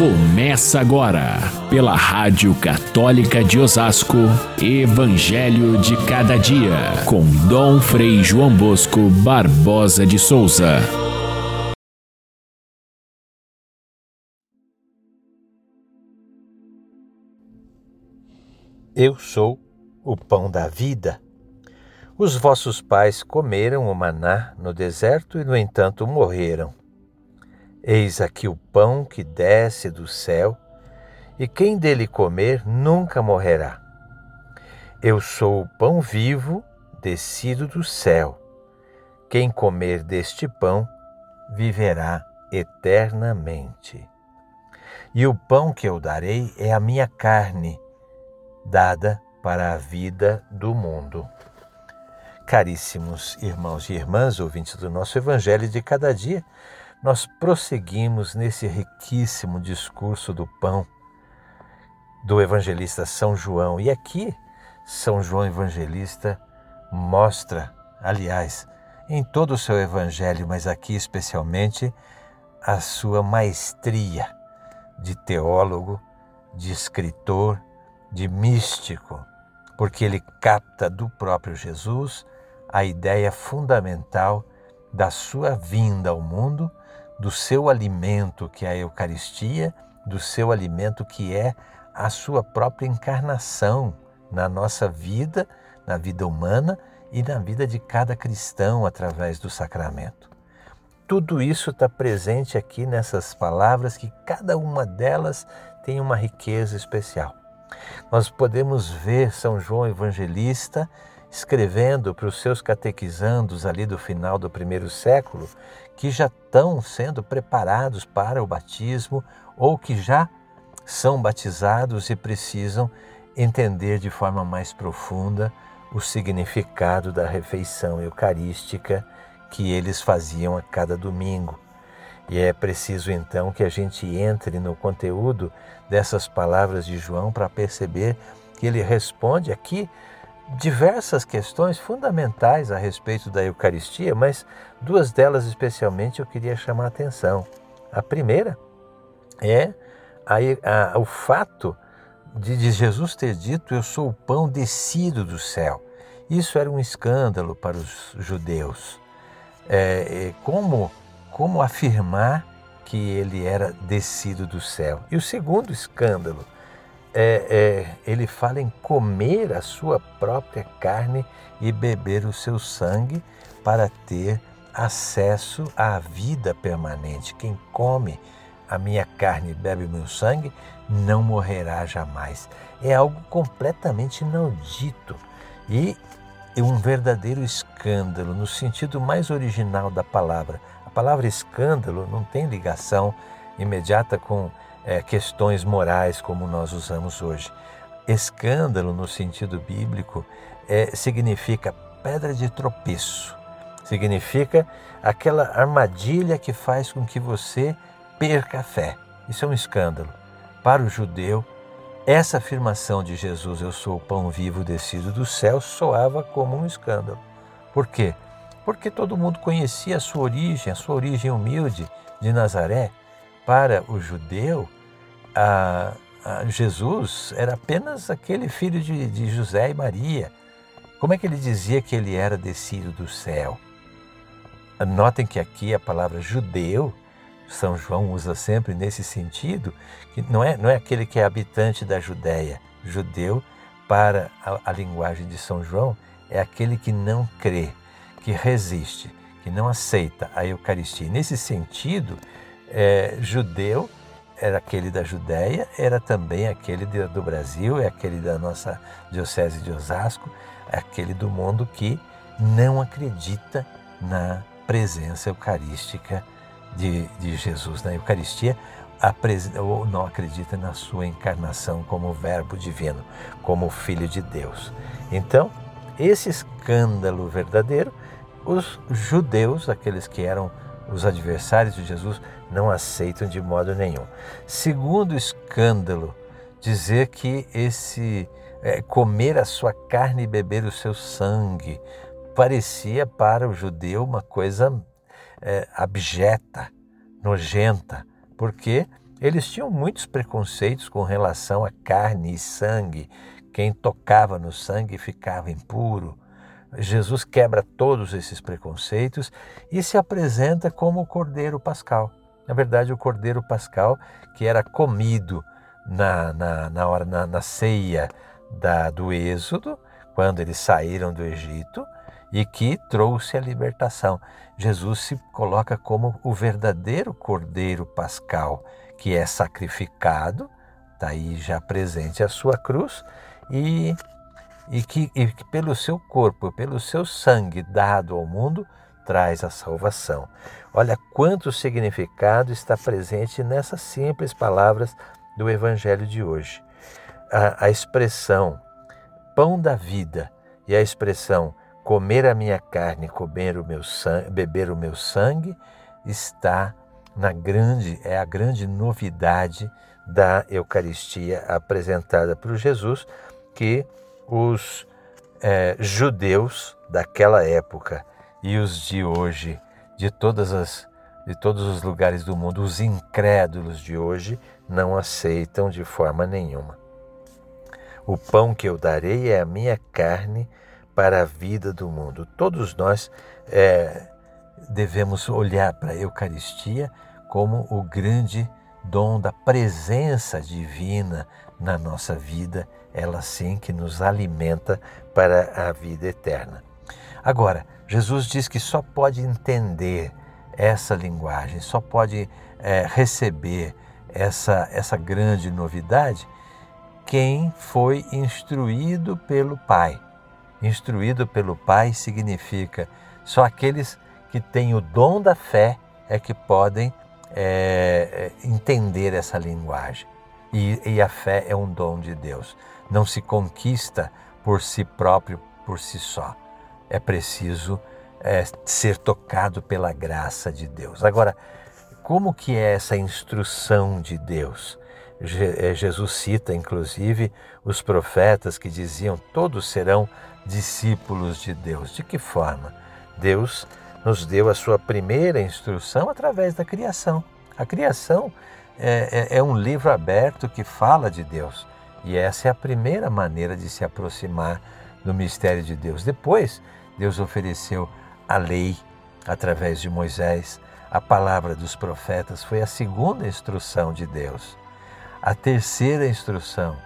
Começa agora, pela Rádio Católica de Osasco, Evangelho de Cada Dia, com Dom Frei João Bosco Barbosa de Souza. Eu sou o pão da vida. Os vossos pais comeram o maná no deserto e, no entanto, morreram. Eis aqui o pão que desce do céu, e quem dele comer nunca morrerá. Eu sou o pão vivo descido do céu. Quem comer deste pão viverá eternamente. E o pão que eu darei é a minha carne, dada para a vida do mundo. Caríssimos irmãos e irmãs, ouvintes do nosso Evangelho de cada dia, nós prosseguimos nesse riquíssimo discurso do pão do evangelista São João. E aqui, São João Evangelista mostra, aliás, em todo o seu evangelho, mas aqui especialmente, a sua maestria de teólogo, de escritor, de místico, porque ele capta do próprio Jesus a ideia fundamental da sua vinda ao mundo do seu alimento, que é a Eucaristia, do seu alimento, que é a sua própria encarnação na nossa vida, na vida humana e na vida de cada cristão através do sacramento. Tudo isso está presente aqui nessas palavras, que cada uma delas tem uma riqueza especial. Nós podemos ver São João Evangelista escrevendo para os seus catequizandos ali do final do primeiro século, que já estão sendo preparados para o batismo ou que já são batizados e precisam entender de forma mais profunda o significado da refeição eucarística que eles faziam a cada domingo. E é preciso então que a gente entre no conteúdo dessas palavras de João para perceber que ele responde aqui diversas questões fundamentais a respeito da Eucaristia, mas duas delas especialmente eu queria chamar a atenção. A primeira é a, a, o fato de, de Jesus ter dito: Eu sou o pão descido do céu. Isso era um escândalo para os judeus. É, é, como, como afirmar que ele era descido do céu? E o segundo escândalo é, é, ele fala em comer a sua própria carne e beber o seu sangue para ter acesso à vida permanente. Quem come a minha carne e bebe meu sangue não morrerá jamais. É algo completamente inaudito e um verdadeiro escândalo no sentido mais original da palavra. A palavra escândalo não tem ligação imediata com é, questões morais como nós usamos hoje. Escândalo, no sentido bíblico, é, significa pedra de tropeço, significa aquela armadilha que faz com que você perca a fé. Isso é um escândalo. Para o judeu, essa afirmação de Jesus, eu sou o pão vivo descido do céu, soava como um escândalo. Por quê? Porque todo mundo conhecia a sua origem, a sua origem humilde de Nazaré para o judeu, a, a Jesus era apenas aquele filho de, de José e Maria. Como é que ele dizia que ele era descido do céu? Notem que aqui a palavra judeu, São João usa sempre nesse sentido, que não é, não é aquele que é habitante da Judéia. Judeu, para a, a linguagem de São João, é aquele que não crê, que resiste, que não aceita a Eucaristia. Nesse sentido, é, judeu era aquele da Judéia, era também aquele do Brasil, é aquele da nossa Diocese de Osasco, é aquele do mundo que não acredita na presença eucarística de, de Jesus na Eucaristia, ou não acredita na sua encarnação como Verbo divino, como Filho de Deus. Então, esse escândalo verdadeiro, os judeus, aqueles que eram os adversários de Jesus não aceitam de modo nenhum. Segundo escândalo, dizer que esse é, comer a sua carne e beber o seu sangue parecia para o judeu uma coisa é, abjeta, nojenta, porque Eles tinham muitos preconceitos com relação a carne e sangue. Quem tocava no sangue ficava impuro. Jesus quebra todos esses preconceitos e se apresenta como o Cordeiro Pascal. Na verdade, o Cordeiro Pascal que era comido na, na, na hora na, na ceia da, do Êxodo, quando eles saíram do Egito, e que trouxe a libertação. Jesus se coloca como o verdadeiro Cordeiro Pascal, que é sacrificado, está aí já presente a sua cruz, e, e, que, e que pelo seu corpo, pelo seu sangue dado ao mundo, traz a salvação. Olha quanto significado está presente nessas simples palavras do Evangelho de hoje. A, a expressão pão da vida e a expressão comer a minha carne, comer o meu sangue, beber o meu sangue, está na grande, é a grande novidade da Eucaristia apresentada por Jesus, que os é, judeus daquela época e os de hoje, de todas as de todos os lugares do mundo, os incrédulos de hoje não aceitam de forma nenhuma. O pão que eu darei é a minha carne para a vida do mundo. Todos nós é, devemos olhar para a Eucaristia como o grande dom da presença divina na nossa vida, ela sim que nos alimenta para a vida eterna. Agora, Jesus diz que só pode entender essa linguagem, só pode é, receber essa, essa grande novidade quem foi instruído pelo Pai. Instruído pelo Pai significa só aqueles que têm o dom da fé é que podem é, entender essa linguagem. E, e a fé é um dom de Deus. Não se conquista por si próprio, por si só. É preciso é, ser tocado pela graça de Deus. Agora, como que é essa instrução de Deus? É, Jesus cita, inclusive, os profetas que diziam: todos serão discípulos de Deus. De que forma? Deus nos deu a sua primeira instrução através da criação. A criação é, é, é um livro aberto que fala de Deus. E essa é a primeira maneira de se aproximar do mistério de Deus. Depois, Deus ofereceu a lei através de Moisés. A palavra dos profetas foi a segunda instrução de Deus. A terceira instrução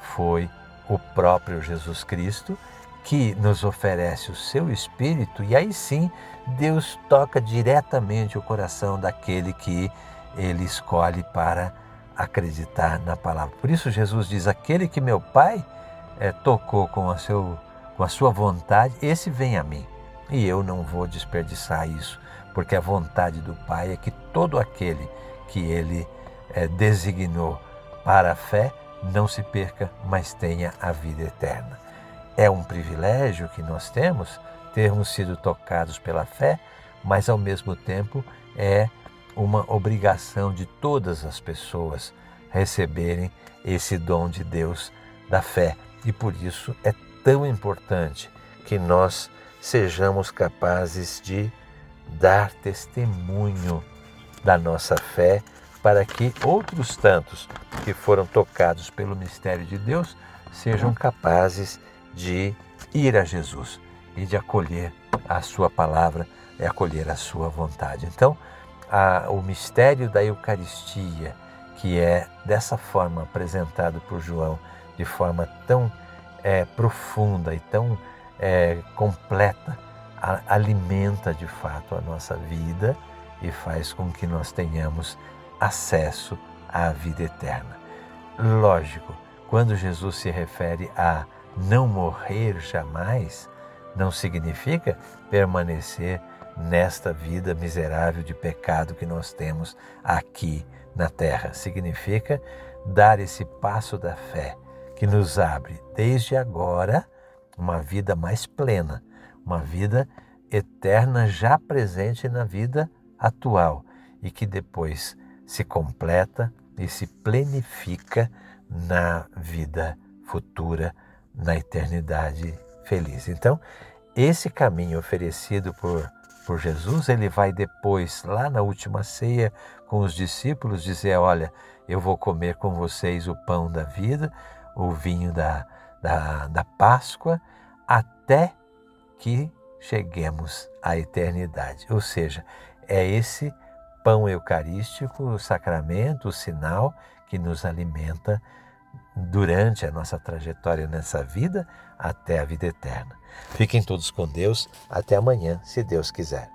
foi o próprio Jesus Cristo, que nos oferece o seu Espírito, e aí sim Deus toca diretamente o coração daquele que ele escolhe para acreditar na palavra. Por isso, Jesus diz: Aquele que meu Pai é, tocou com a, seu, com a sua vontade, esse vem a mim. E eu não vou desperdiçar isso, porque a vontade do Pai é que todo aquele que ele é, designou para a fé não se perca, mas tenha a vida eterna. É um privilégio que nós temos termos sido tocados pela fé, mas ao mesmo tempo é uma obrigação de todas as pessoas receberem esse dom de Deus da fé. E por isso é tão importante que nós sejamos capazes de dar testemunho da nossa fé para que outros tantos que foram tocados pelo mistério de Deus sejam capazes de ir a Jesus e de acolher a sua palavra e acolher a sua vontade. Então, a, o mistério da Eucaristia, que é dessa forma apresentado por João, de forma tão é, profunda e tão é, completa, a, alimenta de fato a nossa vida e faz com que nós tenhamos acesso à vida eterna. Lógico, quando Jesus se refere a não morrer jamais, não significa permanecer nesta vida miserável de pecado que nós temos aqui na terra. Significa dar esse passo da fé que nos abre desde agora uma vida mais plena, uma vida eterna já presente na vida atual e que depois se completa e se plenifica na vida futura, na eternidade feliz. Então, esse caminho oferecido por, por Jesus, ele vai depois, lá na última ceia, com os discípulos, dizer: Olha, eu vou comer com vocês o pão da vida, o vinho da, da, da Páscoa, até que cheguemos à eternidade. Ou seja, é esse pão eucarístico, o sacramento, o sinal que nos alimenta durante a nossa trajetória nessa vida até a vida eterna. Fiquem todos com Deus. Até amanhã, se Deus quiser.